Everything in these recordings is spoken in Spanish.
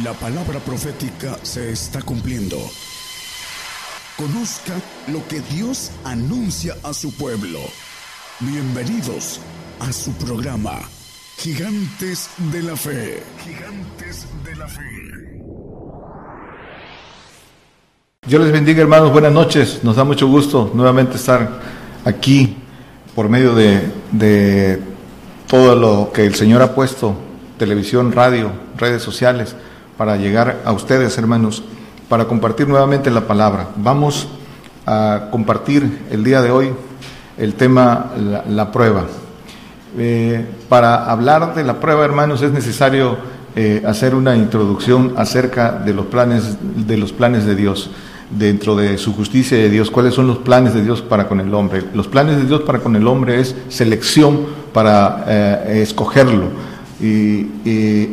La palabra profética se está cumpliendo. Conozca lo que Dios anuncia a su pueblo. Bienvenidos a su programa, Gigantes de la Fe. Gigantes de la Fe. Dios les bendiga hermanos, buenas noches. Nos da mucho gusto nuevamente estar aquí por medio de, de todo lo que el Señor ha puesto, televisión, radio, redes sociales para llegar a ustedes, hermanos, para compartir nuevamente la palabra. Vamos a compartir el día de hoy el tema la, prueba. Eh, para hablar de la prueba, hermanos, es necesario eh, hacer una introducción acerca de los planes de los planes de Dios dentro de su justicia de Dios, cuáles son los planes de Dios para con el hombre. Los planes de Dios para con el hombre es selección para eh, escogerlo y,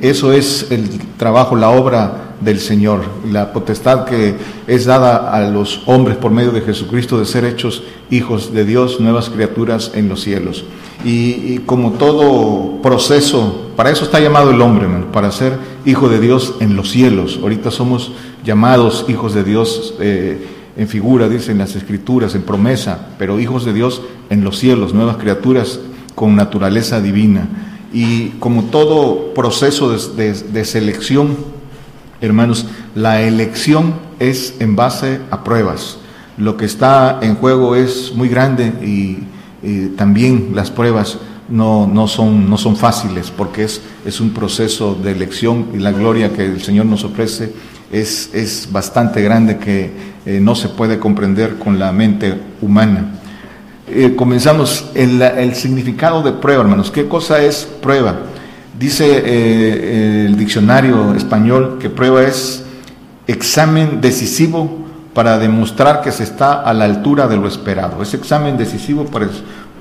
eso es el trabajo, la obra del Señor, la potestad que es dada a los hombres por medio de Jesucristo de ser hechos hijos de Dios, nuevas criaturas en los cielos. Y, como todo proceso, para eso está llamado el hombre, para ser hijo de Dios en los cielos. Ahorita somos llamados hijos de Dios eh, en figura, dicen las escrituras, en promesa, pero hijos de Dios en los cielos, nuevas criaturas con naturaleza divina. Y como todo proceso de, selección, hermanos, la elección es en base a pruebas. Lo que está en juego es muy grande y, también las pruebas no, no, son, no son fáciles porque es, es un proceso de elección y la gloria que el Señor nos ofrece es, es bastante grande que eh, no se puede comprender con la mente humana. Eh, comenzamos el, significado de prueba, hermanos. ¿Qué cosa es prueba? Dice eh, el diccionario español que prueba es examen decisivo para demostrar que se está a la altura de lo esperado. Es examen decisivo para,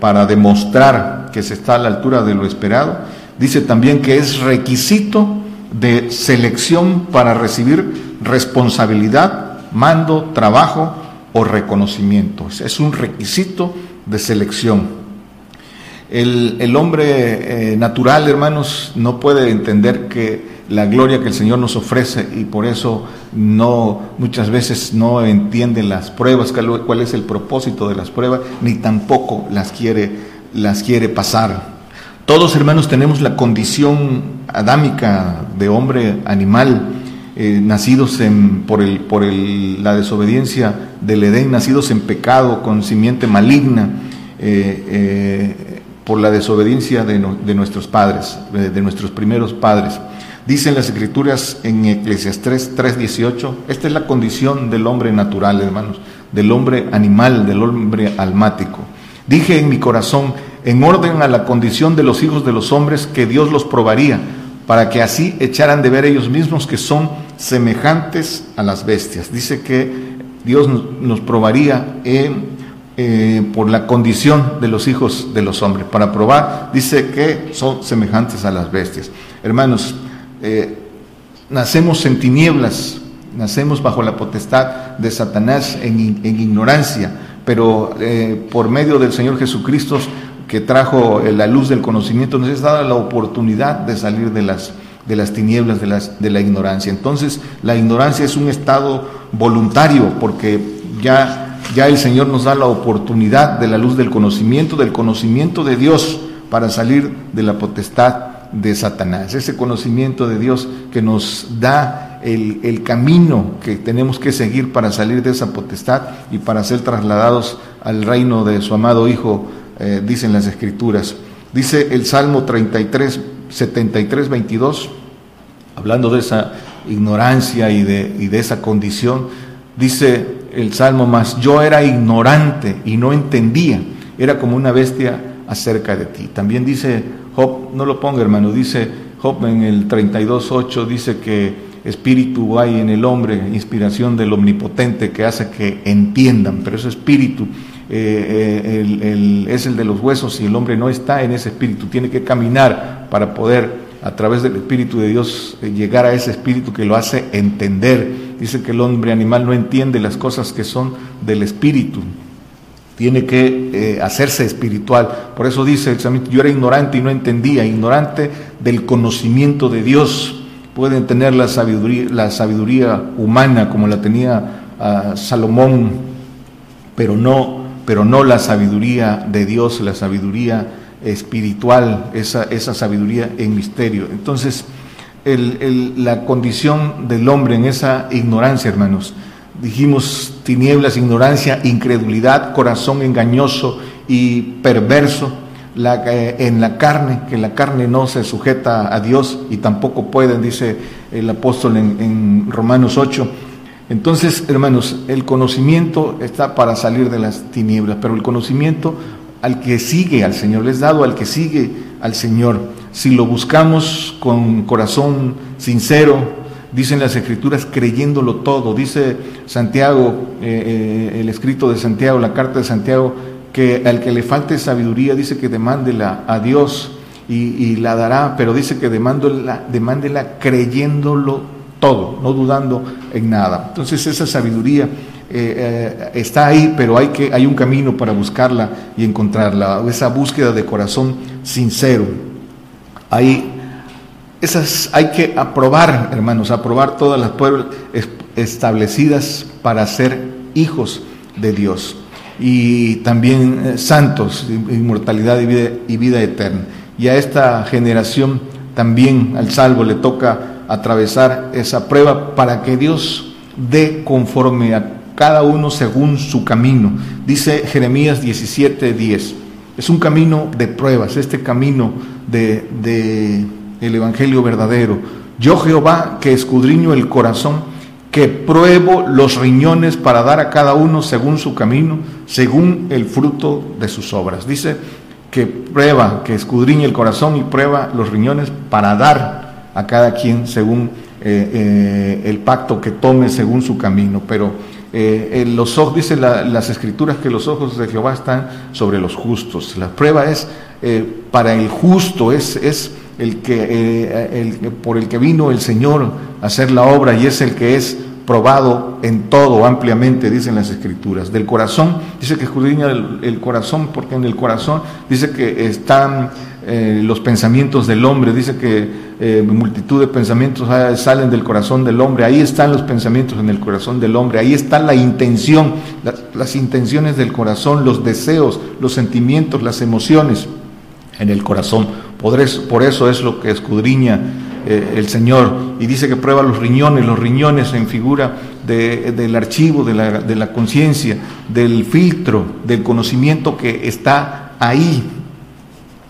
para demostrar que se está a la altura de lo esperado. Dice también que es requisito de selección para recibir responsabilidad, mando, trabajo o reconocimiento. Es un requisito de selección. El, hombre eh, natural, hermanos, no puede entender que la gloria que el Señor nos ofrece y por eso no muchas veces no entiende las pruebas, cuál es el propósito de las pruebas, ni tampoco las quiere, las quiere pasar. Todos, hermanos, tenemos la condición adámica de hombre animal, eh, nacidos por, el, por la desobediencia del Edén, nacidos en pecado, con simiente maligna eh, eh, por la desobediencia de, nuestros padres, de, nuestros primeros padres. Dicen las escrituras en Eclesiastes 3:18, esta es la condición del hombre natural, hermanos, del hombre animal, del hombre almático. Dije en mi corazón, en orden a la condición de los hijos de los hombres, que Dios los probaría, para que así echaran de ver ellos mismos que son semejantes a las bestias. Dice que Dios nos probaría en eh, por la condición de los hijos de los hombres. Para probar, dice que son semejantes a las bestias. Hermanos, eh, nacemos en tinieblas, nacemos bajo la potestad de Satanás en, ignorancia, pero eh, por medio del Señor Jesucristo que trajo la luz del conocimiento, nos es dada la oportunidad de salir de las, de las tinieblas, de, las, de la ignorancia. Entonces, la ignorancia es un estado voluntario, porque ya ya el Señor nos da la oportunidad de la luz del conocimiento, del conocimiento de Dios, para salir de la potestad de Satanás. Ese conocimiento de Dios que nos da el, camino que tenemos que seguir para salir de esa potestad y para ser trasladados al reino de su amado Hijo, eh, dicen las Escrituras. Dice el Salmo 33, 73, 22, hablando de esa ignorancia y de, y de esa condición, dice el Salmo más, yo era ignorante y no entendía, era como una bestia acerca de ti. También dice Job, no lo ponga hermano, dice Job en el 32.8, dice que espíritu hay en el hombre, inspiración del omnipotente que hace que entiendan, pero ese espíritu eh, eh, es el de los huesos y el hombre no está en ese espíritu, tiene que caminar para poder a través del Espíritu de Dios eh, llegar a ese Espíritu que lo hace entender. Dice que el hombre animal no entiende las cosas que son del Espíritu. Tiene que hacerse espiritual. Por eso dice el yo era ignorante y no entendía, ignorante del conocimiento de Dios. pueden tener la sabiduría, la sabiduría humana como la tenía ah, Salomón, pero no, pero no la sabiduría de Dios, la sabiduría espiritual, esa, esa sabiduría en misterio. Entonces, la condición del hombre en esa ignorancia, hermanos, dijimos tinieblas, ignorancia, incredulidad, corazón engañoso y perverso la, eh, en la carne, que la carne no se sujeta a Dios y tampoco pueden, dice el apóstol en, en Romanos 8. Entonces, hermanos, el conocimiento está para salir de las tinieblas, pero el conocimiento al que sigue al Señor, les dado al que sigue al Señor. Si lo buscamos con corazón sincero, dicen las escrituras, creyéndolo todo. Dice Santiago, eh, eh, el escrito de Santiago, la carta de Santiago, que al que le falte sabiduría dice que demándela a Dios y, la dará, pero dice que demándela, demándela creyéndolo todo, no dudando en nada. Entonces esa sabiduría eh, está ahí, pero hay, que, hay un camino para buscarla y encontrarla, esa búsqueda de corazón sincero. Hay, esas, hay que aprobar, hermanos, aprobar todas las pruebas establecidas para ser hijos de Dios y también eh, santos, inmortalidad y vida eterna. Y a esta generación también al salvo le toca atravesar esa prueba para que Dios dé conforme a cada uno según su camino. Dice Jeremías 17:10. Es un camino de pruebas, este camino de, de el evangelio verdadero. Yo Jehová que escudriño el corazón, que pruebo los riñones para dar a cada uno según su camino, según el fruto de sus obras. Dice que prueba, que escudriña el corazón y prueba los riñones para dar a cada quien según eh, eh, el pacto que tome según su camino. Pero eh, los ojos, dice las escrituras que los ojos de Jehová están sobre los justos. La prueba es para el justo, es, es el que, el, por el que vino el Señor a hacer la obra y es el que es probado en todo ampliamente, dicen las escrituras. Del corazón, dice que escudriña el, corazón, porque en el corazón dice que están eh, los pensamientos del hombre, dice que eh, multitud de pensamientos salen del corazón del hombre, ahí están los pensamientos en el corazón del hombre, ahí está la intención, las intenciones del corazón, los deseos, los sentimientos, las emociones en el corazón. Por eso, por eso es lo que escudriña eh, el Señor y dice que prueba los riñones, los riñones en figura del archivo, de la, de la conciencia, del filtro, del conocimiento que está ahí.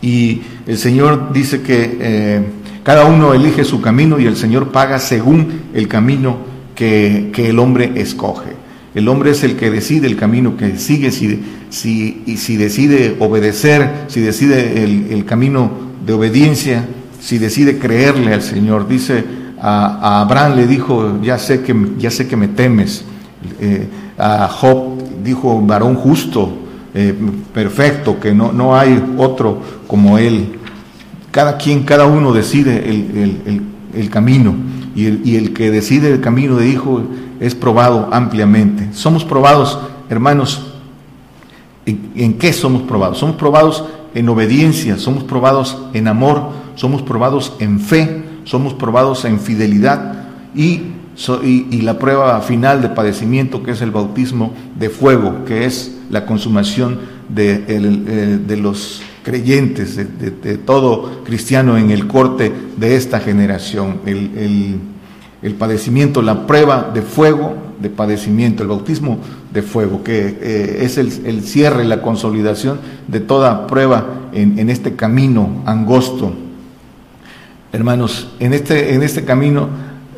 Y el Señor dice que eh, cada uno elige su camino y el Señor paga según el camino que, el hombre escoge. El hombre es el que decide el camino que sigue, si, si, y si decide obedecer, si decide el, el camino de obediencia, si decide creerle al Señor. Dice a, Abraham le dijo, ya sé que, ya sé que me temes. Eh, a Job dijo, varón justo, eh, perfecto, que no, no hay otro como él. Cada quien, cada uno decide el, camino y el, y el, que decide el camino de hijo es probado ampliamente. Somos probados, hermanos, ¿en, en qué somos probados? Somos probados en obediencia, somos probados en amor, somos probados en fe, somos probados en fidelidad y, y, la prueba final de padecimiento que es el bautismo de fuego, que es la consumación de, eh, de los creyentes, de, todo cristiano en el corte de esta generación. El, el, padecimiento, la prueba de fuego, de padecimiento, el bautismo de fuego, que eh, es el, cierre, la consolidación de toda prueba en, en este camino angosto Hermanos, en este, en este camino,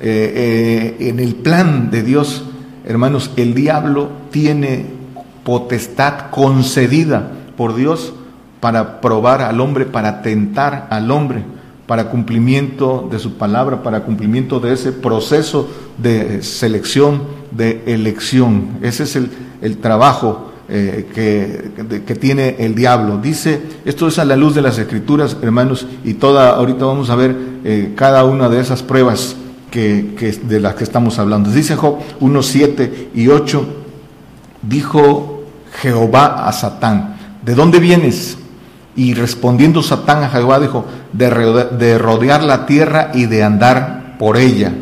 eh, eh, en el plan de Dios, hermanos, el diablo tiene potestad concedida por Dios para probar al hombre, para tentar al hombre, para cumplimiento de su palabra, para cumplimiento de ese proceso de selección, de elección. Ese es el, el trabajo eh, que, que, tiene el diablo. Dice, esto es a la luz de las escrituras, hermanos, y toda, ahorita vamos a ver cada una de esas pruebas que, de las que estamos hablando. Dice Job 1, 7 y 8, dijo Jehová a Satán, ¿de dónde vienes? Y respondiendo Satán a Jehová dijo, de, de rodear la tierra y de andar por ella.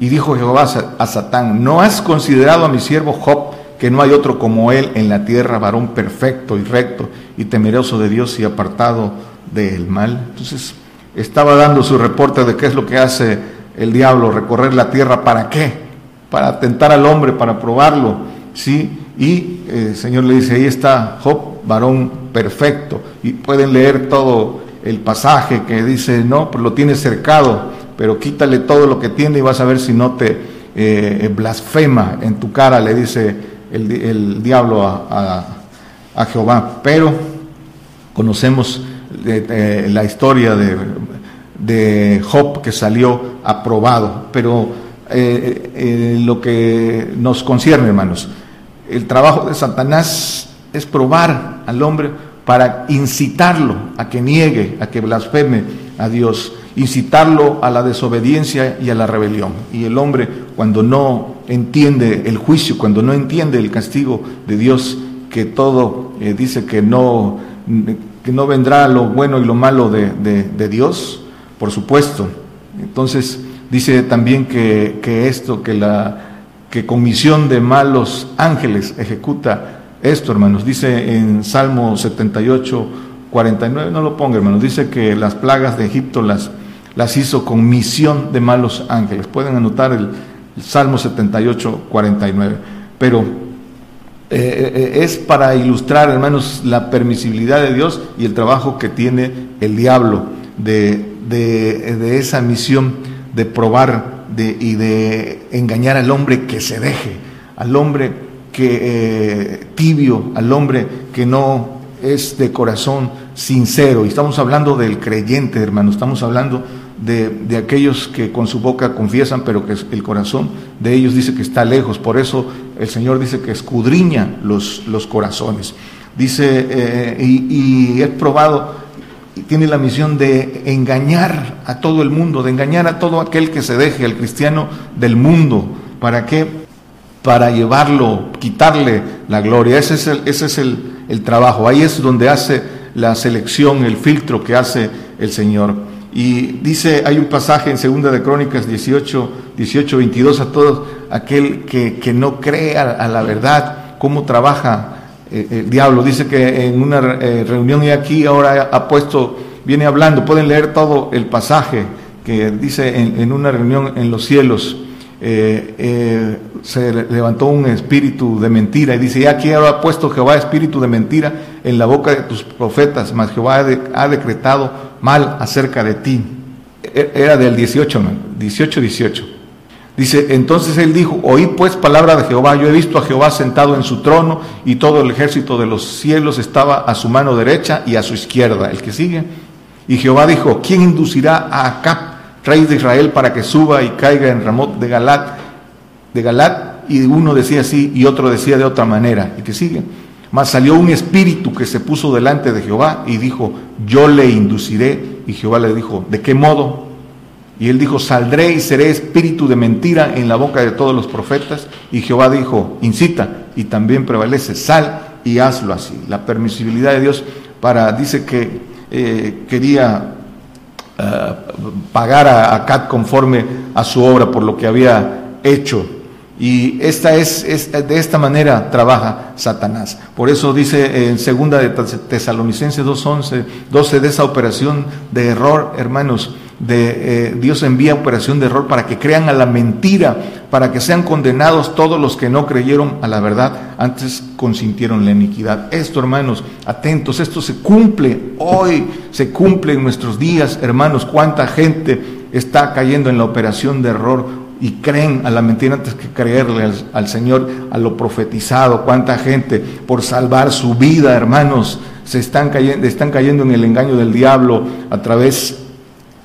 Y dijo Jehová a Satán, ¿no has considerado a mi siervo Job, que no hay otro como él en la tierra, varón perfecto y recto y temeroso de Dios y apartado del mal? Entonces estaba dando su reporte de qué es lo que hace el diablo, recorrer la tierra, ¿para qué? Para tentar al hombre, para probarlo, ¿sí? Y eh, el Señor le dice, ahí está Job, varón perfecto, y pueden leer todo el pasaje que dice, no, pues lo tiene cercado, pero quítale todo lo que tiene y vas a ver si no te eh, blasfema en tu cara, le dice el, diablo a, Jehová. Pero conocemos eh, la historia de, de, Job que salió aprobado, pero eh, lo que nos concierne, hermanos, el trabajo de Satanás es probar al hombre para incitarlo a que niegue, a que blasfeme a Dios, incitarlo a la desobediencia y a la rebelión. Y el hombre cuando no entiende el juicio, cuando no entiende el castigo de Dios, que todo eh, dice que no, que no vendrá lo bueno y lo malo de, de, Dios, por supuesto. Entonces dice también que, esto, que la que comisión de malos ángeles ejecuta esto, hermanos. Dice en Salmo 78, 49, no lo ponga, hermanos. Dice que las plagas de Egipto las, las hizo con misión de malos ángeles. Pueden anotar el, Salmo 78, 49. Pero eh, eh, es para ilustrar, hermanos, la permisibilidad de Dios y el trabajo que tiene el diablo de, de, esa misión de probar de, y de engañar al hombre que se deje, al hombre que eh, tibio, al hombre que no es de corazón sincero. Y estamos hablando del creyente, hermano, estamos hablando de, de, aquellos que con su boca confiesan, pero que el corazón de ellos dice que está lejos. Por eso el Señor dice que escudriña los, los corazones. Dice, eh, y, y es probado, tiene la misión de engañar a todo el mundo, de engañar a todo aquel que se deje, al cristiano del mundo. ¿Para qué? para llevarlo, quitarle la gloria. Ese es el, ese es el, trabajo. Ahí es donde hace la selección, el filtro que hace el Señor. Y dice, hay un pasaje en Segunda de Crónicas 18, 18, 22, a todos aquel que, que no crea a, la verdad, cómo trabaja eh, el diablo. Dice que en una eh, reunión y aquí ahora ha puesto, viene hablando, pueden leer todo el pasaje que dice en, una reunión en los cielos eh, eh, se levantó un espíritu de mentira y dice, ya aquí ha puesto Jehová espíritu de mentira en la boca de tus profetas, mas Jehová ha, decretado mal acerca de ti. E, era del 18, 18, 18. Dice, entonces él dijo, oí pues palabra de Jehová, yo he visto a Jehová sentado en su trono y todo el ejército de los cielos estaba a su mano derecha y a su izquierda. El que sigue. Y Jehová dijo, ¿quién inducirá a Acab rey de Israel, para que suba y caiga en Ramot de Galat, de Galat, y uno decía así y otro decía de otra manera, y que sigue. Mas salió un espíritu que se puso delante de Jehová y dijo, yo le induciré. Y Jehová le dijo, ¿de qué modo? Y él dijo, saldré y seré espíritu de mentira en la boca de todos los profetas. Y Jehová dijo, incita y también prevalece, sal y hazlo así. La permisibilidad de Dios para, dice que eh, quería eh, pagar a, a conforme a su obra por lo que había hecho. Y esta es, de esta manera trabaja Satanás. Por eso dice en segunda de Tesalonicenses 2.11, 12 de esa operación de error, hermanos, de eh, Dios envía operación de error para que crean a la mentira, para que sean condenados todos los que no creyeron a la verdad, antes consintieron la iniquidad. Esto, hermanos, atentos, esto se cumple hoy, se cumple en nuestros días, hermanos, cuánta gente está cayendo en la operación de error y creen a la mentira antes que creerle al, Señor, a lo profetizado. Cuánta gente por salvar su vida, hermanos, se están cayendo, están cayendo en el engaño del diablo a través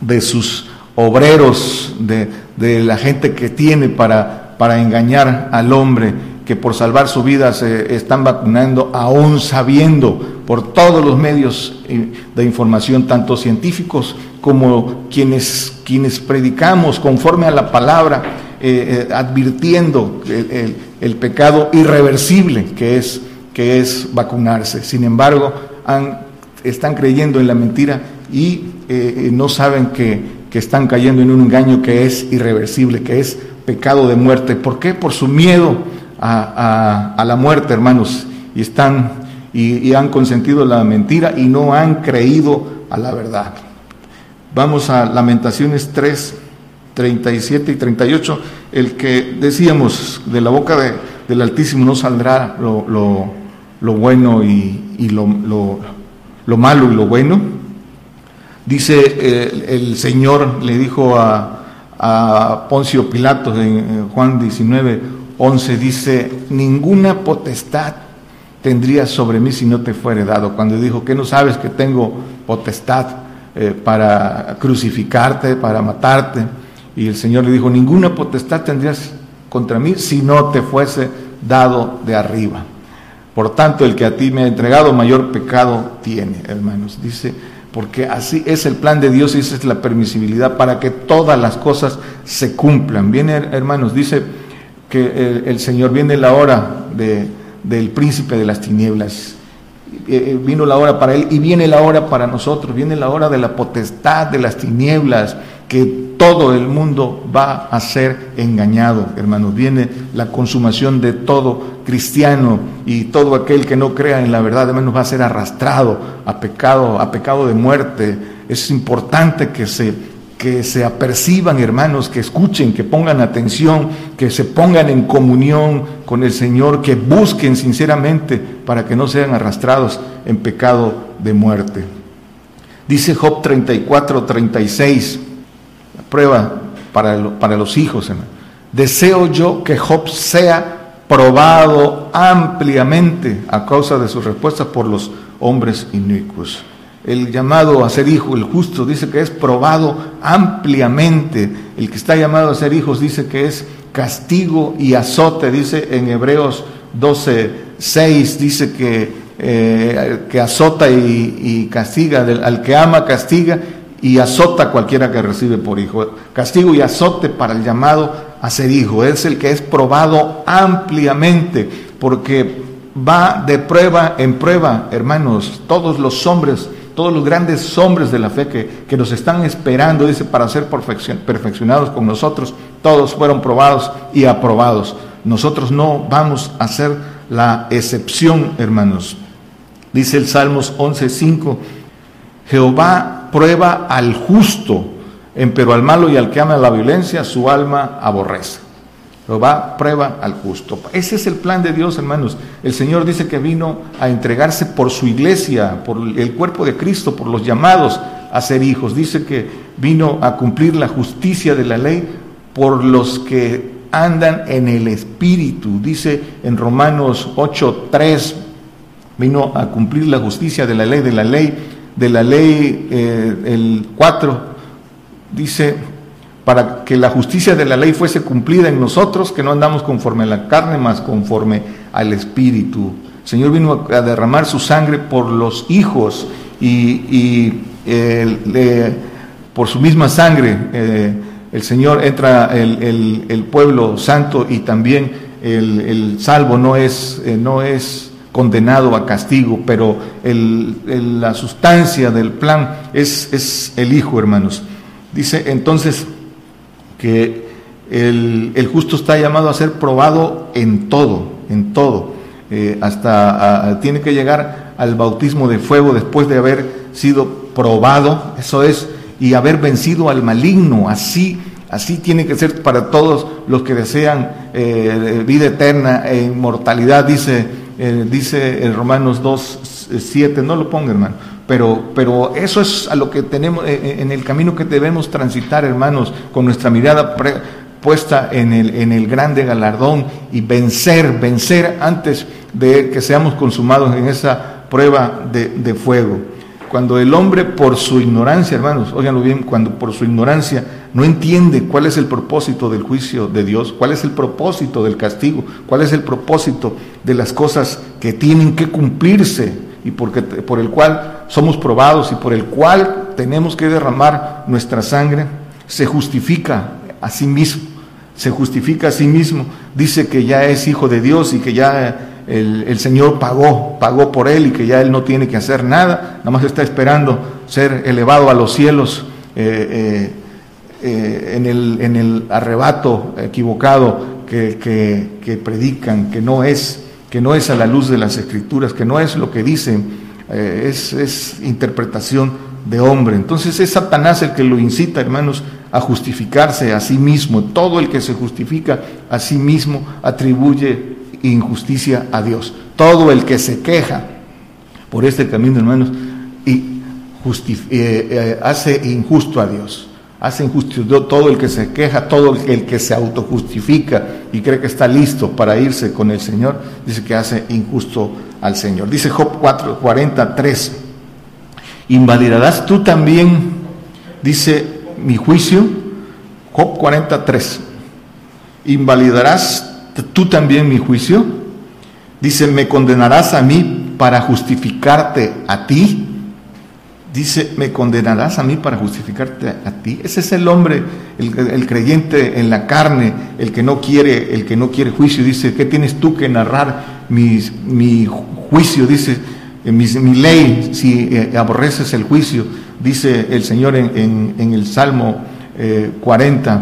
de sus obreros, de, de la gente que tiene para, para engañar al hombre, que por salvar su vida se están vacunando, aún sabiendo por todos los medios eh, de información, tanto científicos como quienes, quienes predicamos conforme a la palabra, eh, eh, advirtiendo el, el, pecado irreversible que es, que es vacunarse. Sin embargo, están creyendo en la mentira y eh, no saben que, que están cayendo en un engaño que es irreversible, que es pecado de muerte. ¿Por qué? Por su miedo a, la muerte, hermanos. Y están y, han consentido la mentira y no han creído a la verdad. Vamos a Lamentaciones 3, 37 y 38. El que decíamos, de la boca del Altísimo no saldrá lo, bueno y, lo, lo, malo y lo bueno. Dice eh, el Señor, le dijo a, a Poncio Pilato en Juan 19, 11, dice, ninguna potestad tendría sobre mí si no te fuere dado. Cuando dijo, que no sabes que tengo potestad eh, para crucificarte, para matarte? Y el Señor le dijo, ninguna potestad tendrías contra mí si no te fuese dado de arriba. Por tanto, el que a ti me ha entregado mayor pecado tiene, hermanos. Dice, porque así es el plan de Dios y esa es la permisibilidad para que todas las cosas se cumplan. Viene, hermanos, dice que el, Señor viene la hora de, del príncipe de las tinieblas. Eh, eh, vino la hora para él y viene la hora para nosotros, viene la hora de la potestad de las tinieblas, que todo el mundo va a ser engañado, hermanos. Viene la consumación de todo cristiano y todo aquel que no crea en la verdad, hermanos, va a ser arrastrado a pecado, a pecado de muerte. Es importante que se que se aperciban, hermanos, que escuchen, que pongan atención, que se pongan en comunión con el Señor, que busquen sinceramente para que no sean arrastrados en pecado de muerte. Dice Job 34, 36 prueba para, para los hijos. Deseo yo que Job sea probado ampliamente a causa de sus respuestas por los hombres inicuos. El llamado a ser hijo, el justo, dice que es probado ampliamente. El que está llamado a ser hijos dice que es castigo y azote, dice en Hebreos 12, 6, dice que, eh, que azota y, y castiga, al que ama castiga y azota a cualquiera que recibe por hijo. Castigo y azote para el llamado a ser hijo. Es el que es probado ampliamente, porque va de prueba en prueba, hermanos, todos los hombres, todos los grandes hombres de la fe que, que nos están esperando, dice, para ser perfeccionados con nosotros, todos fueron probados y aprobados. Nosotros no vamos a ser la excepción, hermanos. Dice el Salmos 11.5, Jehová prueba al justo, pero al malo y al que ama la violencia, su alma aborrece. va prueba al justo. Ese es el plan de Dios, hermanos. El Señor dice que vino a entregarse por su iglesia, por el cuerpo de Cristo, por los llamados a ser hijos. Dice que vino a cumplir la justicia de la ley por los que andan en el Espíritu. Dice en Romanos 8:3, vino a cumplir la justicia de la ley, de la ley de la ley, eh, el 4, dice, para que la justicia de la ley fuese cumplida en nosotros, que no andamos conforme a la carne, más conforme al Espíritu. El Señor vino a derramar su sangre por los hijos y, por su misma sangre eh, el Señor entra el, el, pueblo santo y también el, salvo no es, eh, no es condenado a castigo, pero la sustancia del plan es, el Hijo, hermanos. Dice entonces que el, justo está llamado a ser probado en todo, en todo. Eh, hasta tiene que llegar al bautismo de fuego después de haber sido probado, eso es, y haber vencido al maligno. Así, así tiene que ser para todos los que desean eh, vida eterna e inmortalidad, dice eh, dice en Romanos 2, 7, no lo ponga hermano, pero, pero eso es a lo que tenemos, eh, eh, en el camino que debemos transitar hermanos, con nuestra mirada puesta en el, en el grande galardón y vencer, vencer antes de que seamos consumados en esa prueba de, de fuego. Cuando el hombre por su ignorancia, hermanos, óiganlo bien, cuando por su ignorancia no entiende cuál es el propósito del juicio de Dios, cuál es el propósito del castigo, cuál es el propósito de las cosas que tienen que cumplirse y porque, por el cual somos probados y por el cual tenemos que derramar nuestra sangre, se justifica a sí mismo, se justifica a sí mismo, dice que ya es hijo de Dios y que ya el, Señor pagó, pagó por él y que ya él no tiene que hacer nada, nada más está esperando ser elevado a los cielos, eh, eh, eh, en, el, en, el, arrebato equivocado que, que, predican, que no, es, que no es a la luz de las escrituras, que no es lo que dicen, es, es interpretación de hombre. Entonces es Satanás el que lo incita, hermanos, a justificarse a sí mismo. Todo el que se justifica a sí mismo atribuye injusticia a Dios. Todo el que se queja por este camino, hermanos, y eh, eh, hace injusto a Dios. Hace injusto todo el que se queja, todo el que se autojustifica y cree que está listo para irse con el Señor, dice que hace injusto al Señor. Dice Job 4, 43, invalidarás tú también, dice mi juicio, Job 43, invalidarás tú también mi juicio, dice, me condenarás a mí para justificarte a ti, dice, ¿me condenarás a mí para justificarte a ti? Ese es el hombre, el, creyente en la carne, el que no quiere, el que no quiere juicio. Dice, ¿qué tienes tú que narrar mi, juicio? Dice, mi, mi ley, si eh, aborreces el juicio, dice el Señor en, en, el Salmo 40.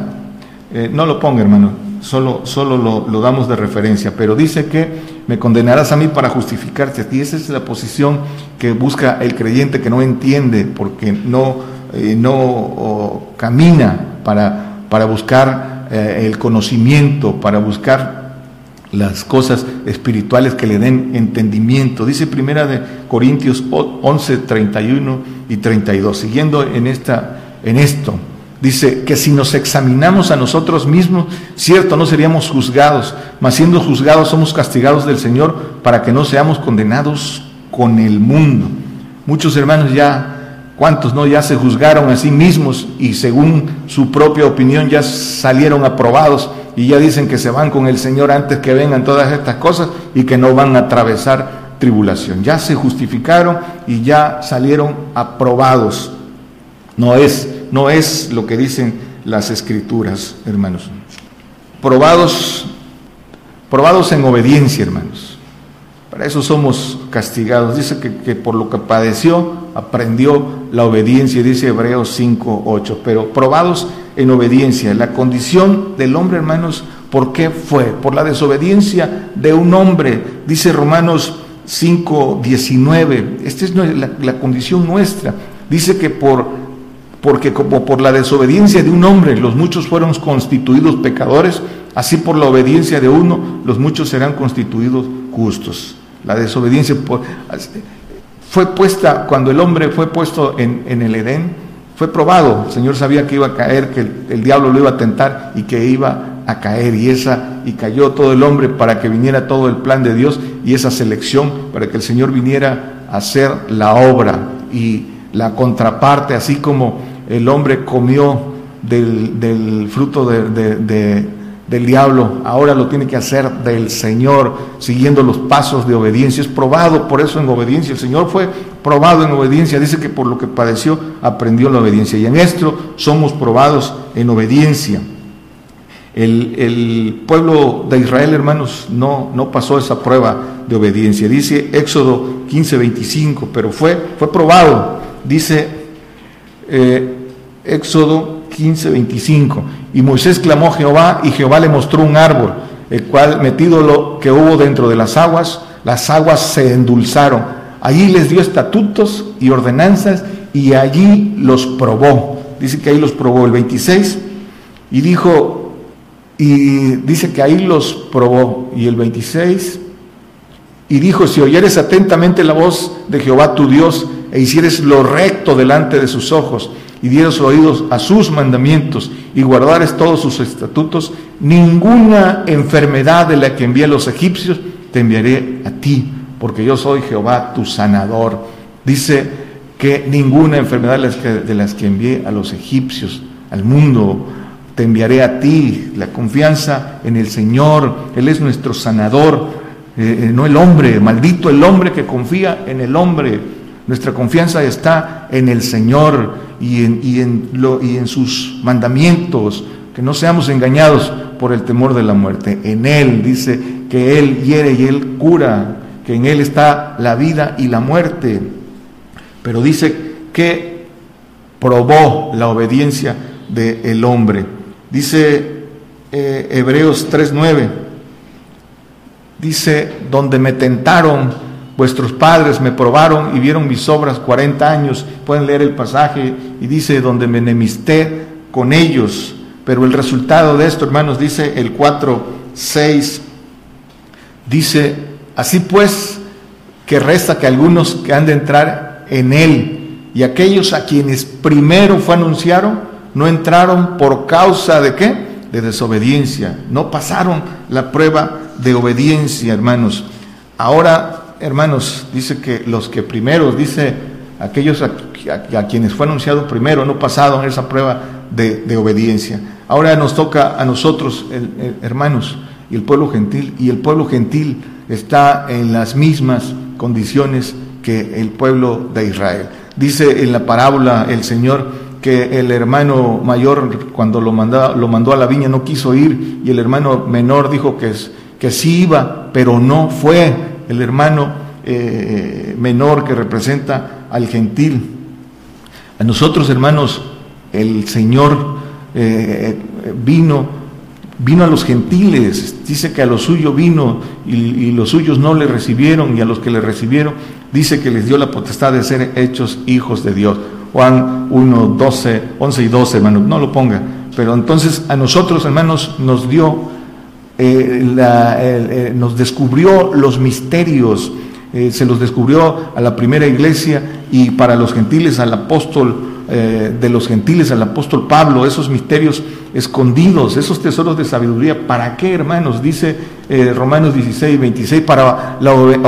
Eh, eh, no lo ponga, hermano solo, solo lo, damos de referencia, pero dice que me condenarás a mí para justificarte a. Esa es la posición que busca el creyente que no entiende porque no, eh, no camina para, para buscar eh, el conocimiento, para buscar las cosas espirituales que le den entendimiento. Dice primera de Corintios 11, 31 y 32, siguiendo en, esta, en esto. Dice que si nos examinamos a nosotros mismos, cierto, no seríamos juzgados, mas siendo juzgados somos castigados del Señor para que no seamos condenados con el mundo. Muchos hermanos ya, ¿cuántos no? Ya se juzgaron a sí mismos y según su propia opinión ya salieron aprobados y ya dicen que se van con el Señor antes que vengan todas estas cosas y que no van a atravesar tribulación. Ya se justificaron y ya salieron aprobados. No es no es lo que dicen las escrituras, hermanos. Probados, probados en obediencia, hermanos. Para eso somos castigados. Dice que, por lo que padeció, aprendió la obediencia, dice Hebreos 5, 8. Pero probados en obediencia. La condición del hombre, hermanos, ¿por qué fue? Por la desobediencia de un hombre, dice Romanos 5, 19. Esta es la, la condición nuestra. Dice que por porque como por la desobediencia de un hombre los muchos fueron constituidos pecadores, así por la obediencia de uno los muchos serán constituidos justos. La desobediencia fue puesta, cuando el hombre fue puesto en, el Edén, fue probado. El Señor sabía que iba a caer, que el, diablo lo iba a tentar y que iba a caer. Y esa, y cayó todo el hombre para que viniera todo el plan de Dios y esa selección para que el Señor viniera a hacer la obra. Y la contraparte, así como el hombre comió del, fruto del diablo, ahora lo tiene que hacer del Señor, siguiendo los pasos de obediencia. Es probado por eso en obediencia. El Señor fue probado en obediencia. Dice que por lo que padeció aprendió la obediencia. Y en esto somos probados en obediencia. El, pueblo de Israel, hermanos, no, no pasó esa prueba de obediencia. Dice Éxodo 15, 25, pero fue, fue probado dice eh, Éxodo 15, 25, y Moisés clamó a Jehová y Jehová le mostró un árbol, el cual metido lo que hubo dentro de las aguas, las aguas se endulzaron. Allí les dio estatutos y ordenanzas y allí los probó. Dice que ahí los probó el 26 y dijo, y dice que ahí los probó. Y el 26, y dijo, si oyeres atentamente la voz de Jehová tu Dios, e hicieres lo recto delante de sus ojos y dieres oídos a sus mandamientos y guardares todos sus estatutos, ninguna enfermedad de la que envié a los egipcios te enviaré a ti, porque yo soy Jehová tu sanador. Dice que ninguna enfermedad de las que, de las que envié a los egipcios, al mundo, te enviaré a ti. La confianza en el Señor, Él es nuestro sanador, eh, eh, no el hombre, maldito el hombre que confía en el hombre. Nuestra confianza está en el Señor y en, sus mandamientos, que no seamos engañados por el temor de la muerte. En Él dice que Él hiere y Él cura, que en Él está la vida y la muerte. Pero dice que probó la obediencia del hombre. Dice eh, Hebreos 3.9, dice, donde me tentaron, vuestros padres me probaron y vieron mis obras 40 años, pueden leer el pasaje y dice, donde me enemisté con ellos, pero el resultado de esto, hermanos, dice el 4.6, dice, así pues, que resta que algunos que han de entrar en él y aquellos a quienes primero fue anunciaron, no entraron por causa de qué? De desobediencia, no pasaron la prueba de obediencia, hermanos. Ahora, hermanos, dice que los que primero, dice aquellos a, quienes fue anunciado primero, no pasaron esa prueba de, obediencia. Ahora nos toca a nosotros, hermanos, y el pueblo gentil, y el pueblo gentil está en las mismas condiciones que el pueblo de Israel. Dice en la parábola el Señor que el hermano mayor cuando lo, lo mandó a la viña no quiso ir y el hermano menor dijo que sí iba, pero no fue el hermano eh, menor que representa al gentil. A nosotros hermanos el Señor eh, vino Vino a los gentiles, dice que a los suyos vino y, los suyos no le recibieron y a los que le recibieron dice que les dio la potestad de ser hechos hijos de Dios. Juan 1, 12, 11 y 12, hermano, no lo ponga. Pero entonces a nosotros, hermanos, nos dio, eh, eh, nos descubrió los misterios, eh, se los descubrió a la primera iglesia y para los gentiles al apóstol de los gentiles, al apóstol Pablo, esos misterios escondidos, esos tesoros de sabiduría. ¿Para qué, hermanos? Dice Romanos 16, 26, para,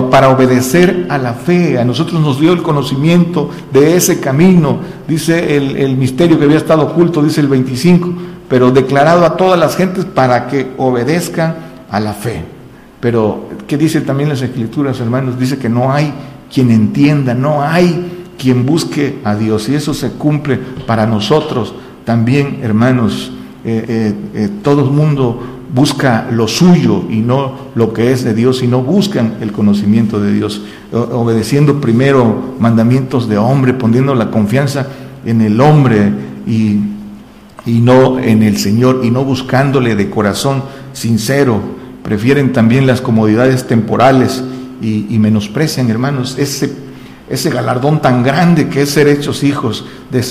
para obedecer a la fe. A nosotros nos dio el conocimiento de ese camino. Dice el, el misterio que había estado oculto, dice el 25, pero declarado a todas las gentes para que obedezcan a la fe. Pero, ¿qué dice también las escrituras, hermanos? Dice que no hay quien entienda, no hay quien busque a Dios. Y eso se cumple para nosotros también, hermanos. Eh, eh, eh, todo el mundo busca lo suyo y no lo que es de Dios, sino buscan el conocimiento de Dios, obedeciendo primero mandamientos de hombre, poniendo la confianza en el hombre y, y no en el Señor, y no buscándole de corazón sincero. Prefieren también las comodidades temporales y, menosprecian, hermanos, ese ese galardón tan grande que es ser hechos hijos,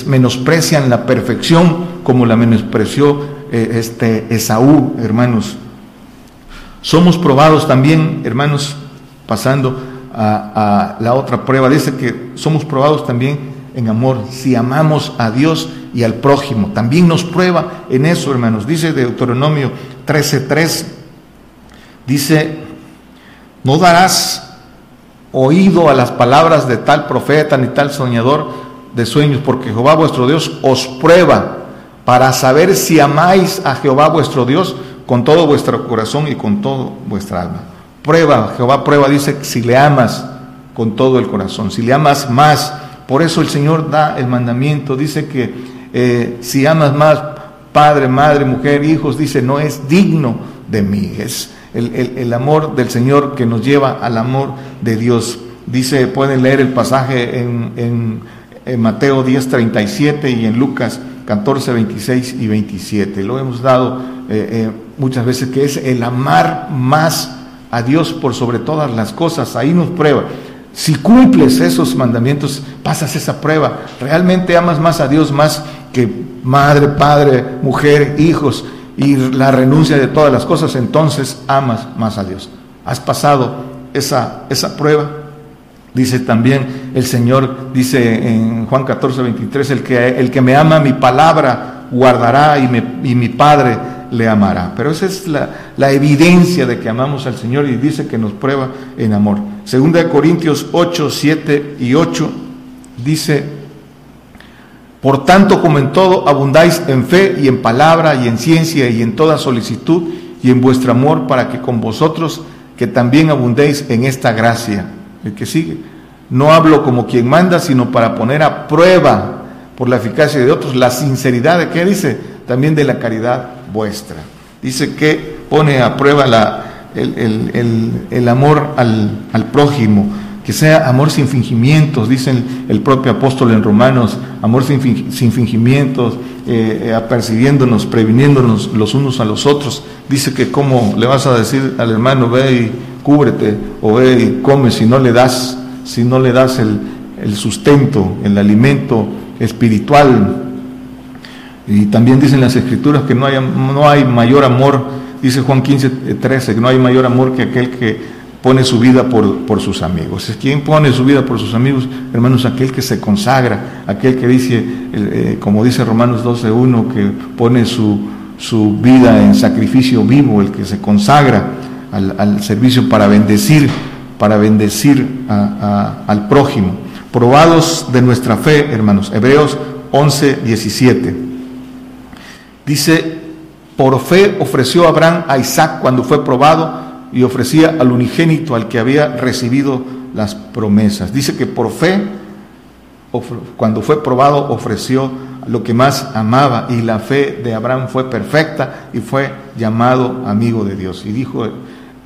menosprecian la perfección como la menospreció eh, este Esaú, hermanos. Somos probados también, hermanos, pasando a, a la otra prueba, dice que somos probados también en amor, si amamos a Dios y al prójimo. También nos prueba en eso, hermanos. Dice Deuteronomio 13:3, dice, no darás oído a las palabras de tal profeta ni tal soñador de sueños, porque Jehová vuestro Dios os prueba para saber si amáis a Jehová vuestro Dios con todo vuestro corazón y con todo vuestra alma. Prueba, Jehová prueba, dice, si le amas con todo el corazón, si le amas más. Por eso el Señor da el mandamiento, dice que eh, si amas más, padre, madre, mujer, hijos, dice, no es digno de mí. Es, el, amor del Señor que nos lleva al amor de Dios. Dice, pueden leer el pasaje en, en, Mateo 10, 37 y en Lucas 14, 26 y 27. Lo hemos dado eh, eh, muchas veces, que es el amar más a Dios por sobre todas las cosas. Ahí nos prueba. Si cumples esos mandamientos, pasas esa prueba. Realmente amas más a Dios más que madre, padre, mujer, hijos y la renuncia de todas las cosas, entonces amas más a Dios. Has pasado esa, esa prueba. Dice también el Señor, dice en Juan 14, 23, el que, el que me ama mi palabra guardará y, y mi Padre le amará. Pero esa es la, evidencia de que amamos al Señor y dice que nos prueba en amor. Segunda de Corintios 8, 7 y 8 dice, por tanto, como en todo abundáis en fe y en palabra y en ciencia y en toda solicitud y en vuestro amor para que con vosotros que también abundéis en esta gracia. El que sigue. No hablo como quien manda, sino para poner a prueba por la eficacia de otros la sinceridad de qué dice, también de la caridad vuestra. Dice que pone a prueba la, el, amor al, al prójimo que sea amor sin fingimientos, dice el propio apóstol en Romanos, amor sin, fingimientos, eh, apercibiéndonos, previniéndonos los unos a los otros. Dice que cómo le vas a decir al hermano, ve y cúbrete, o ve y come si no le das, si no le das el, el sustento, el alimento espiritual. Y también dicen las escrituras que no hay, no hay mayor amor, dice Juan 15, 13, que no hay mayor amor que aquel que pone su vida por, sus amigos. ¿Quién pone su vida por sus amigos? Hermanos, aquel que se consagra, aquel que dice, eh, como dice Romanos 12.1, que pone su, su, vida en sacrificio vivo, el que se consagra al, servicio para bendecir, para bendecir al prójimo. Probados de nuestra fe, hermanos. Hebreos 11.17. Dice, por fe ofreció Abraham a Isaac cuando fue probado y ofrecía al unigénito, al que había recibido las promesas. Dice que por fe, cuando fue probado, ofreció lo que más amaba y la fe de Abraham fue perfecta y fue llamado amigo de Dios. Y dijo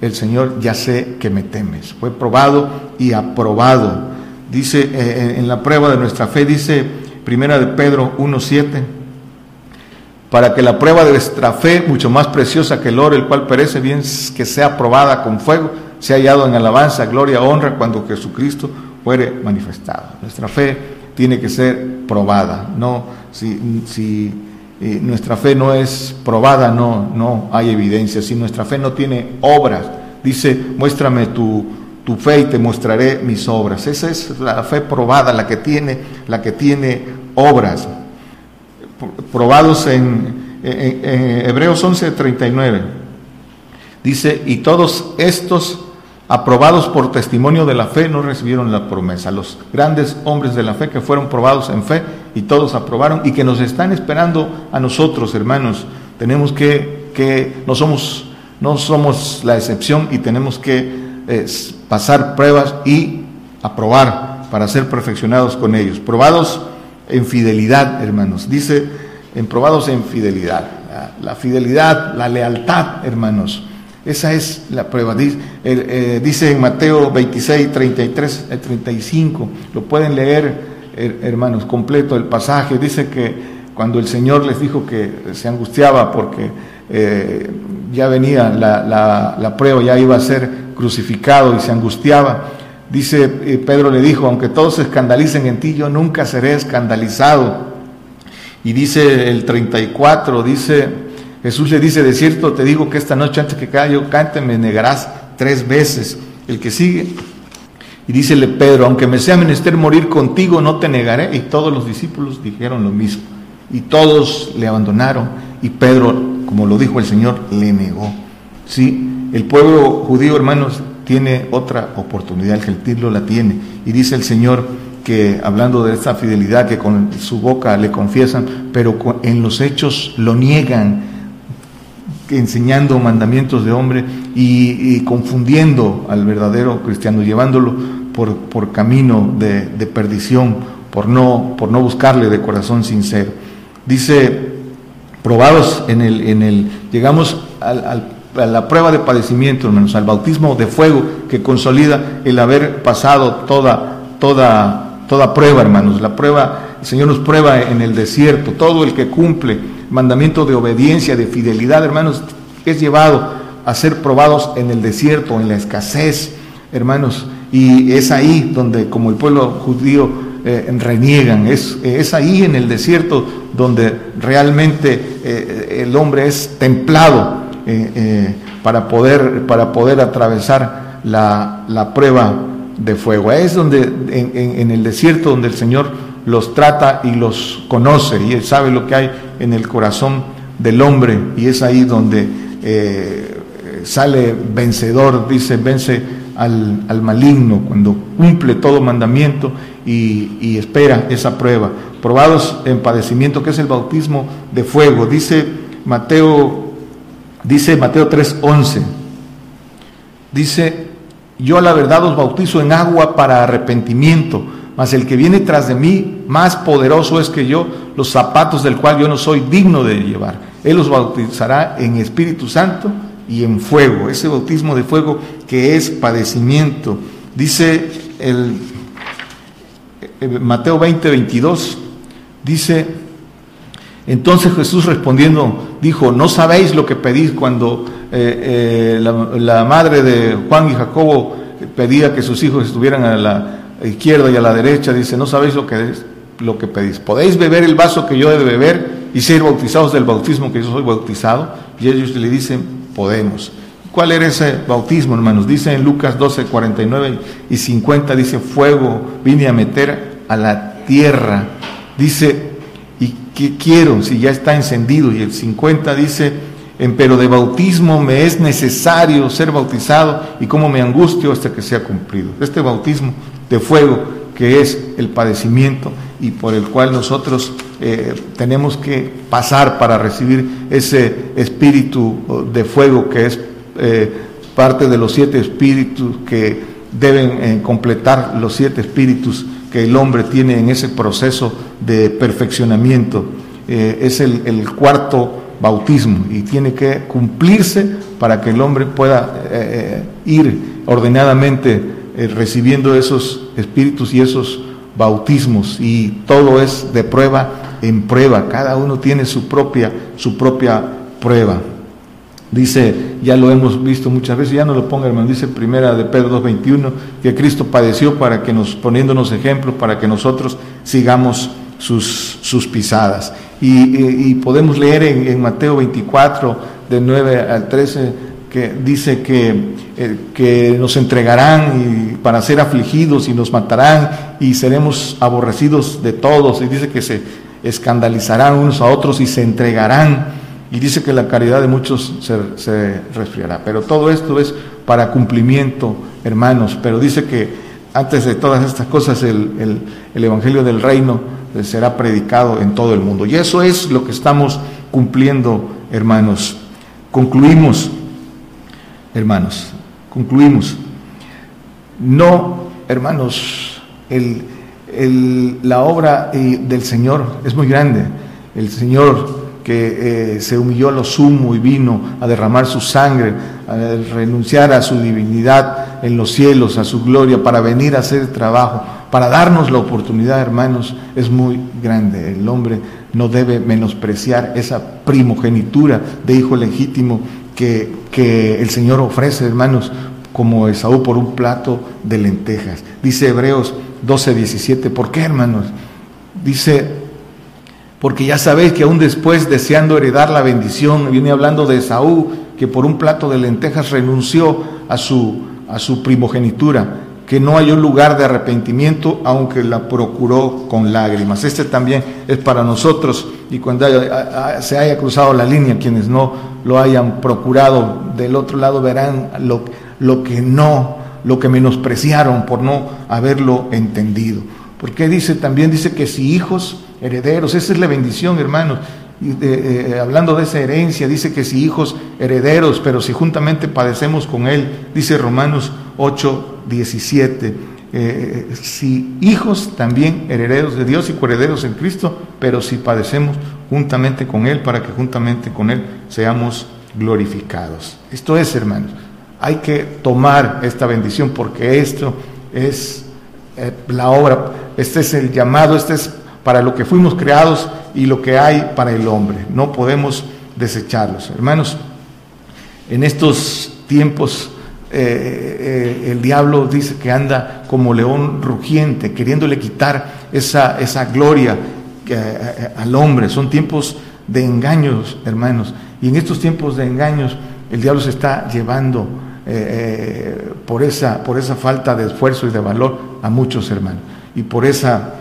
el Señor, ya sé que me temes. Fue probado y aprobado. Dice eh, en la prueba de nuestra fe, dice Primera de Pedro 1.7 para que la prueba de nuestra fe, mucho más preciosa que el oro, el cual perece bien que sea probada con fuego, sea hallado en alabanza, gloria, honra, cuando Jesucristo fuere manifestado. Nuestra fe tiene que ser probada. No, si, si eh, nuestra fe no es probada, no, no hay evidencia. Si nuestra fe no tiene obras, dice, muéstrame tu, tu fe y te mostraré mis obras. Esa es la fe probada, la que tiene, la que tiene obras probados en, Hebreos 11:39. Dice, y todos estos aprobados por testimonio de la fe no recibieron la promesa. Los grandes hombres de la fe que fueron probados en fe y todos aprobaron y que nos están esperando a nosotros, hermanos. Tenemos que, que no somos, no somos la excepción y tenemos que pasar pruebas y aprobar para ser perfeccionados con ellos. Probados en fidelidad, hermanos. Dice, en probados en fidelidad. La, fidelidad, la lealtad, hermanos. Esa es la prueba. Dice, eh, en Mateo 26, 33, 35. Lo pueden leer, hermanos, completo el pasaje. Dice que cuando el Señor les dijo que se angustiaba porque eh, ya venía la, la, prueba, ya iba a ser crucificado y se angustiaba. Dice, eh, Pedro le dijo, aunque todos se escandalicen en ti, yo nunca seré escandalizado. Y dice el 34, dice, Jesús le dice, de cierto te digo que esta noche antes que cada yo cante me negarás tres veces. El que sigue, y dícele Pedro, aunque me sea menester morir contigo, no te negaré. Y todos los discípulos dijeron lo mismo. Y todos le abandonaron. Y Pedro, como lo dijo el Señor, le negó. Sí, el pueblo judío, hermanos, tiene otra oportunidad, el gentil la tiene. Y dice el Señor que, hablando de esta fidelidad, que con su boca le confiesan, pero en los hechos lo niegan, enseñando mandamientos de hombre y, confundiendo al verdadero cristiano, llevándolo por, por camino de, perdición, por no, por no buscarle de corazón sincero. Dice, probados en el, en el llegamos al la prueba de padecimiento, hermanos, al bautismo de fuego que consolida el haber pasado toda, toda, toda prueba, hermanos. La prueba, el Señor nos prueba en el desierto. Todo el que cumple mandamiento de obediencia, de fidelidad, hermanos, es llevado a ser probados en el desierto, en la escasez, hermanos. Y es ahí donde, como el pueblo judío, eh, reniegan. Es, es, ahí en el desierto donde realmente eh, el hombre es templado eh, eh, para, poder, para poder atravesar la, la, prueba de fuego. Es donde, en, el desierto donde el Señor los trata y los conoce y Él sabe lo que hay en el corazón del hombre y es ahí donde eh, sale vencedor, dice, vence al, al, maligno, cuando cumple todo mandamiento y, y, espera esa prueba. Probados en padecimiento, que es el bautismo de fuego. Dice Mateo Dice Mateo 3:11, dice, yo a la verdad os bautizo en agua para arrepentimiento, mas el que viene tras de mí, más poderoso es que yo, los zapatos del cual yo no soy digno de llevar. Él os bautizará en Espíritu Santo y en fuego, ese bautismo de fuego que es padecimiento. Dice el, Mateo 20, 22, dice, Entonces Jesús respondiendo dijo, no sabéis lo que pedís cuando eh, eh, la, madre de Juan y Jacobo pedía que sus hijos estuvieran a la izquierda y a la derecha, dice, no sabéis lo que, lo que pedís. ¿Podéis beber el vaso que yo he de beber y ser bautizados del bautismo que yo soy bautizado? Y ellos le dicen, podemos. ¿Cuál era ese bautismo, hermanos? Dice en Lucas 12, 49 y 50, dice, fuego vine a meter a la tierra. Dice, ¿qué quiero si ya está encendido? Y el 50 dice, pero de bautismo me es necesario ser bautizado y cómo me angustio hasta que sea cumplido. Este bautismo de fuego que es el padecimiento y por el cual nosotros eh, tenemos que pasar para recibir ese espíritu oh, de fuego que es eh, parte de los siete espíritus que deben eh, completar los siete espíritus que el hombre tiene en ese proceso de perfeccionamiento. Eh, es el, cuarto bautismo y tiene que cumplirse para que el hombre pueda eh, eh, ir ordenadamente recibiendo esos espíritus y esos bautismos y todo es de prueba en prueba, cada uno tiene su propia, su propia prueba. Dice, ya lo hemos visto muchas veces, ya no lo ponga hermano, dice primera de Pedro 2.21, que Cristo padeció para que nos, poniéndonos ejemplo, para que nosotros sigamos sus, sus pisadas. Y, podemos leer en, Mateo 24, de 9 al 13, que dice que, eh, que nos entregarán y, para ser afligidos y nos matarán y seremos aborrecidos de todos. Y dice que se escandalizarán unos a otros y se entregarán y dice que la caridad de muchos se, resfriará. Pero todo esto es para cumplimiento, hermanos. Pero dice que antes de todas estas cosas el, Evangelio del Reino será predicado en todo el mundo. Y eso es lo que estamos cumpliendo, hermanos. Concluimos, hermanos, concluimos. No, hermanos, la obra eh, del Señor es muy grande. El Señor que eh, se humilló a lo sumo y vino a derramar su sangre, a renunciar a su divinidad en los cielos, a su gloria, para venir a hacer trabajo, para darnos la oportunidad, hermanos, es muy grande. El hombre no debe menospreciar esa primogenitura de hijo legítimo que, que el Señor ofrece, hermanos, como Esaú por un plato de lentejas. Dice Hebreos 12, 17, ¿por qué, hermanos? Dice porque ya sabéis que aún después, deseando heredar la bendición, viene hablando de Esaú, que por un plato de lentejas renunció a su, a su primogenitura, que no un lugar de arrepentimiento, aunque la procuró con lágrimas. Este también es para nosotros, y cuando se haya cruzado la línea, quienes no lo hayan procurado del otro lado verán lo, lo que no, lo que menospreciaron por no haberlo entendido. Porque dice también, dice que si hijos, herederos. Esa es la bendición, hermanos. Eh, hablando de esa herencia, dice que si hijos herederos, pero si juntamente padecemos con Él, dice Romanos 8, 17, eh, si hijos también herederos de Dios y coherederos en Cristo, pero si padecemos juntamente con Él, para que juntamente con Él seamos glorificados. Esto es, hermanos, hay que tomar esta bendición porque esto es eh, la obra, este es el llamado, este es para lo que fuimos creados y lo que hay para el hombre. No podemos desecharlos. Hermanos, en estos tiempos eh, eh, el diablo dice que anda como león rugiente, queriéndole quitar esa, esa gloria al hombre. Son tiempos de engaños, hermanos. Y en estos tiempos de engaños el diablo se está llevando por, esa, por esa falta de esfuerzo y de valor a muchos hermanos. Y por esa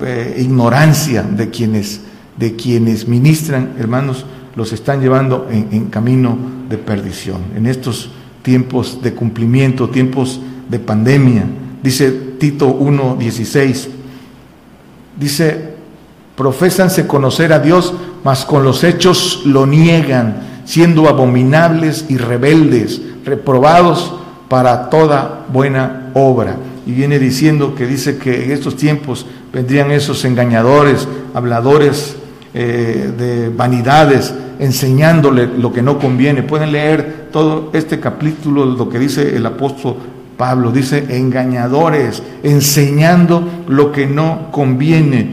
eh, ignorancia de quienes, de quienes ministran, hermanos, los están llevando en, camino de perdición. En estos tiempos de cumplimiento, tiempos de pandemia, dice Tito 1.16, dice, profésanse conocer a Dios, mas con los hechos lo niegan, siendo abominables y rebeldes, reprobados para toda buena obra. Y viene diciendo que dice que en estos tiempos vendrían esos engañadores, habladores eh, de vanidades, enseñándole lo que no conviene. Pueden leer todo este capítulo, lo que dice el apóstol Pablo, dice engañadores, enseñando lo que no conviene.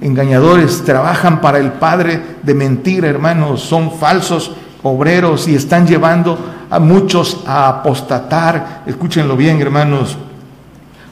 engañadores, trabajan para el padre de mentira, hermanos, son falsos obreros y están llevando a muchos a apostatar. Escúchenlo bien, hermanos,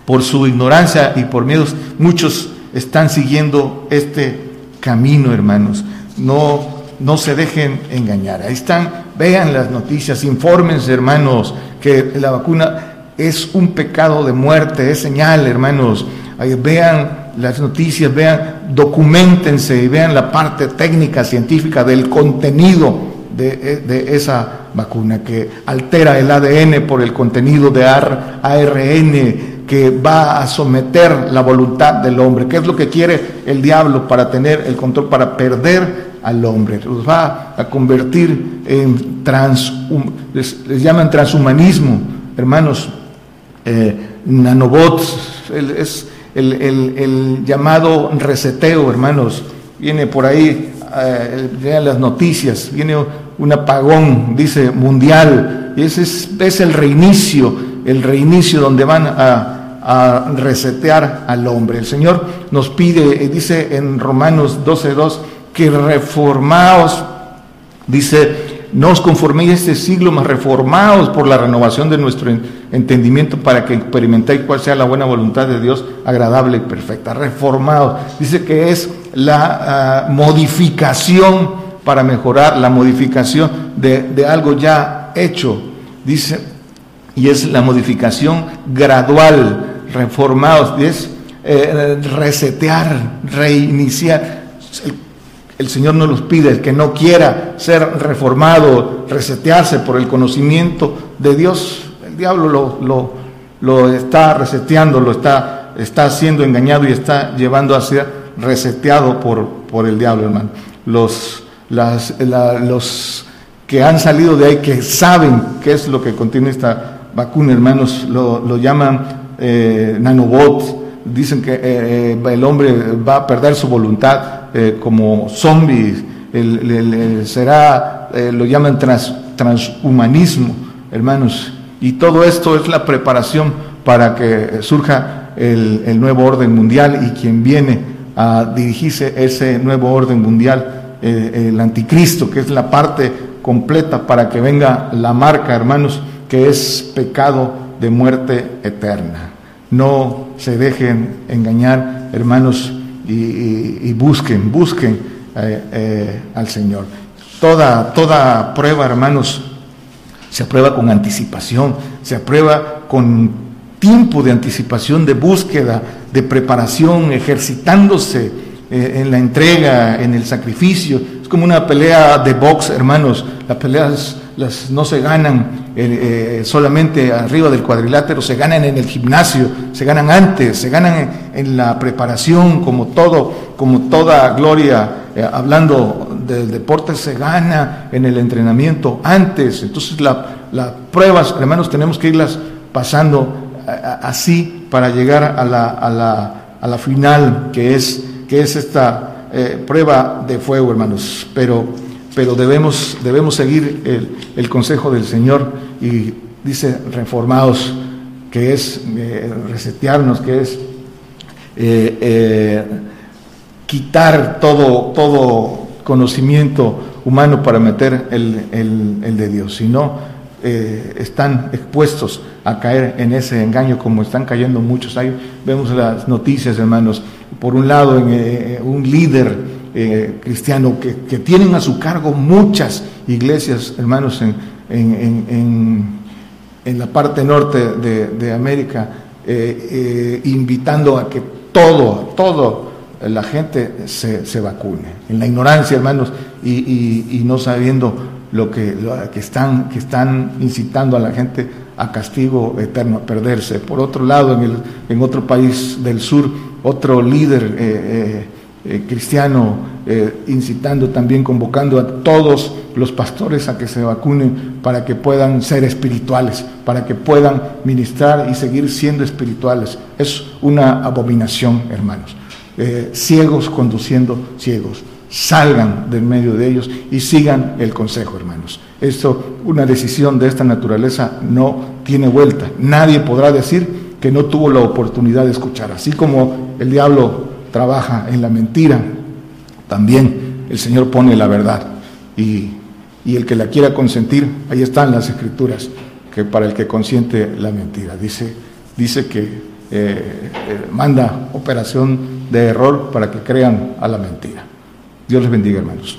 por su ignorancia y por miedos, muchos están siguiendo este camino, hermanos. No, no se dejen engañar. Ahí están, vean las noticias, infórmense, hermanos, que la vacuna es un pecado de muerte, es señal, hermanos. Ahí vean las noticias, vean, documentense y vean la parte técnica, científica del contenido de, esa vacuna que altera el ADN por el contenido de ARN que va a someter la voluntad del hombre. ¿Qué es lo que quiere el diablo para tener el control, para perder al hombre? Los va a convertir en trans, les, llaman transhumanismo, hermanos, eh, nanobots, es el, llamado reseteo, hermanos. Viene por ahí, eh, las noticias, viene un apagón, dice, mundial. Ese es, el reinicio, el reinicio donde van a, a resetear al hombre. El Señor nos pide, eh, dice en Romanos 12.2, que reformaos, dice, no os conforméis a este siglo, mas reformaos por la renovación de nuestro entendimiento para que experimentéis cuál sea la buena voluntad de Dios, agradable y perfecta. Reformaos. Dice que es la ah, modificación para mejorar, la modificación de, algo ya hecho. Dice, y es la modificación gradual, reformados, es eh, resetear, reiniciar. El Señor no los pide, el que no quiera ser reformado, resetearse por el conocimiento de Dios, el diablo lo, lo, lo está reseteando, lo está, está siendo engañado y está llevando a ser reseteado por, por el diablo, hermano. Los, los que han salido de ahí, que saben qué es lo que contiene esta vacuna, hermanos, lo, lo llaman eh, nanobots, dicen que eh, eh, el hombre va a perder su voluntad eh, como zombies, será, eh, lo llaman transhumanismo, hermanos. Y todo esto es la preparación para que surja el, nuevo orden mundial y quien viene a dirigirse ese nuevo orden mundial, eh, el anticristo, que es la parte completa para que venga la marca, hermanos, que es pecado de muerte eterna. No se dejen engañar, hermanos, y, busquen, busquen eh, eh, al Señor. Toda, toda prueba, hermanos, se aprueba con anticipación, se aprueba con tiempo de anticipación, de búsqueda, de preparación, ejercitándose eh, en la entrega, en el sacrificio. Es como una pelea de box, hermanos. Las peleas las, no se ganan eh, solamente arriba del cuadrilátero, se ganan en el gimnasio, se ganan antes, se ganan en, la preparación, como todo, como toda gloria, eh, hablando del deporte, se gana en el entrenamiento antes. Entonces las pruebas, hermanos, tenemos que irlas pasando así para llegar a la, a la, a la final, que es, que es esta eh, prueba de fuego, hermanos. Pero pero debemos, debemos seguir el, consejo del Señor y dice reformados, que es eh, resetearnos, que es eh, quitar todo, todo conocimiento humano para meter el, el de Dios, si no están expuestos a caer en ese engaño como están cayendo muchos. Ahí vemos las noticias, hermanos. Por un lado, en, un líder eh, cristiano que, tienen a su cargo muchas iglesias, hermanos, en, en, la parte norte de, América, eh, eh, invitando a que todo, todo la gente se, se vacune. En la ignorancia, hermanos, y, no sabiendo lo que, que, están, que están incitando a la gente a castigo eterno, a perderse. Por otro lado, en, el, en otro país del sur, otro líder eh, cristiano, eh, incitando también, convocando a todos los pastores a que se vacunen para que puedan ser espirituales, para que puedan ministrar y seguir siendo espirituales. Es una abominación, hermanos. Eh, ciegos conduciendo ciegos. Salgan del medio de ellos y sigan el consejo, hermanos. Esto, una decisión de esta naturaleza no tiene vuelta. Nadie podrá decir que no tuvo la oportunidad de escuchar. Así como el diablo trabaja en la mentira, también el Señor pone la verdad. Y, el que la quiera consentir, ahí están las escrituras, que para el que consiente la mentira. Dice, dice que eh, eh, manda operación de error para que crean a la mentira. Dios les bendiga, hermanos.